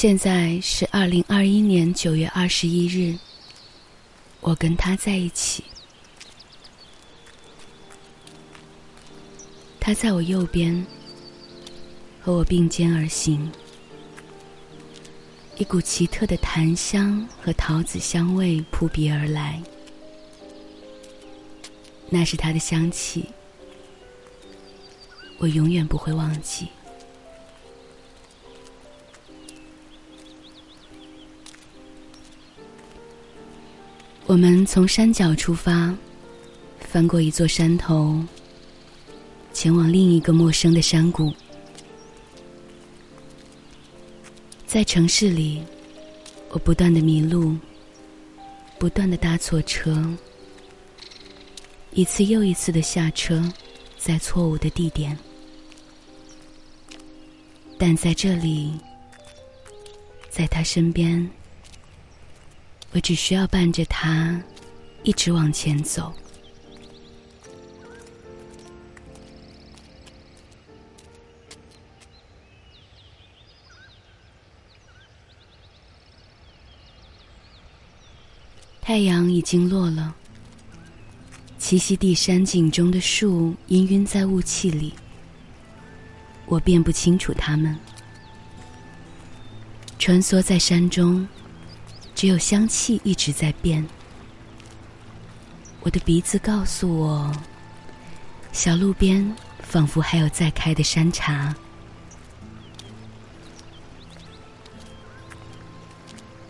现在是二零二一年九月二十一日，我跟他在一起。他在我右边，和我并肩而行。一股奇特的檀香和桃子香味扑鼻而来，那是他的香气，我永远不会忘记。我们从山脚出发，翻过一座山头。前往另一个陌生的山谷，在城市里，我不断的迷路，不断的搭错车，一次又一次的下车，在错误的地点。但在这里，在他身边，我只需要伴着他，一直往前走。太阳已经落了，栖息地山景中的树氤氲在雾气里，我辨不清楚它们。穿梭在山中，只有香气一直在变。我的鼻子告诉我，小路边仿佛还有在开的山茶。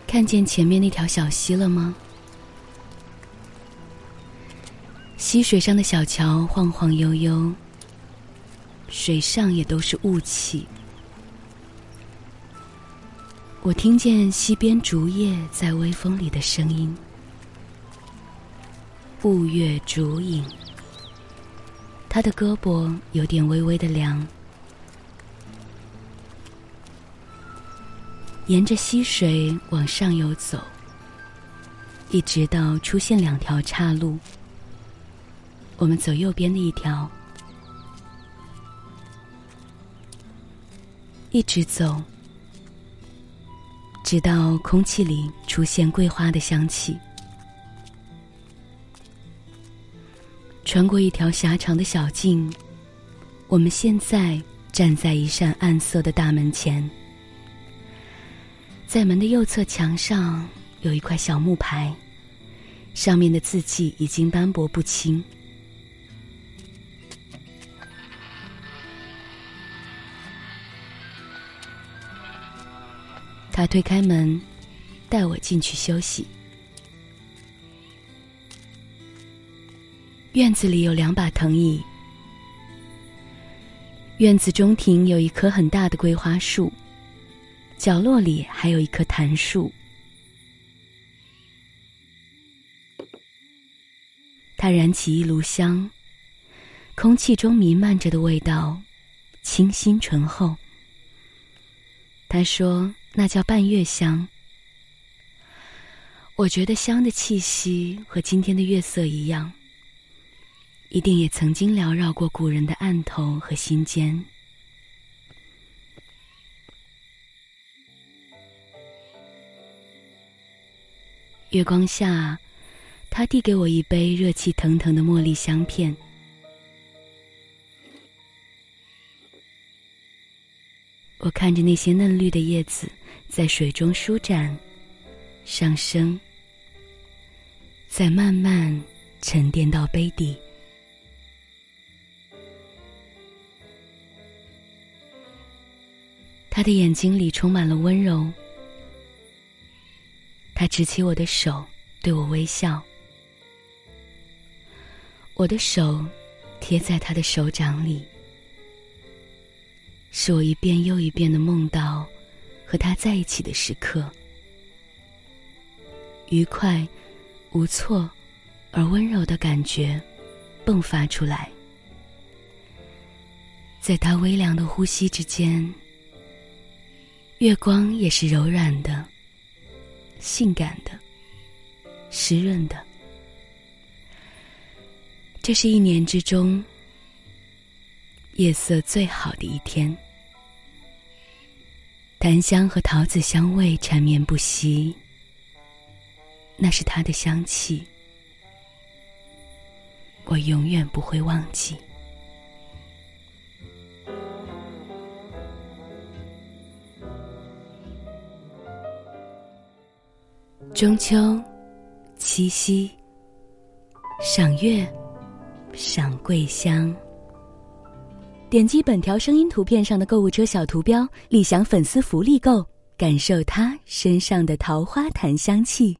看见前面那条小溪了吗？溪水上的小桥晃晃悠悠，水上也都是雾气。我听见溪边竹叶在微风里的声音，雾月竹影。他的胳膊有点微微的凉。沿着溪水往上游走，一直到出现两条岔路。我们走右边的一条，一直走，直到空气里出现桂花的香气。穿过一条狭长的小径，我们现在站在一扇暗色的大门前，在门的右侧墙上有一块小木牌，上面的字迹已经斑驳不清。他推开门，带我进去休息。院子里有两把藤椅，院子中庭有一棵很大的桂花树，角落里还有一棵檀树。他燃起一炉香，空气中弥漫着的味道，清新醇厚。他说。那叫半月香。我觉得香的气息和今天的月色一样，一定也曾经缭绕过古人的案头和心间。月光下，他递给我一杯热气腾腾的茉莉香片。我看着那些嫩绿的叶子在水中舒展、上升，再慢慢沉淀到杯底。他的眼睛里充满了温柔。他执起我的手，对我微笑。我的手贴在他的手掌里。是我一遍又一遍的梦到和他在一起的时刻，愉快、无措而温柔的感觉迸发出来，在他微凉的呼吸之间，月光也是柔软的、性感的、湿润的。这是一年之中。夜色最好的一天，檀香和桃子香味缠绵不息，那是它的香气，我永远不会忘记。中秋，七夕，赏月，赏桂香。点击本条声音图片上的购物车小图标，立享粉丝福利购，感受它身上的桃花檀香气。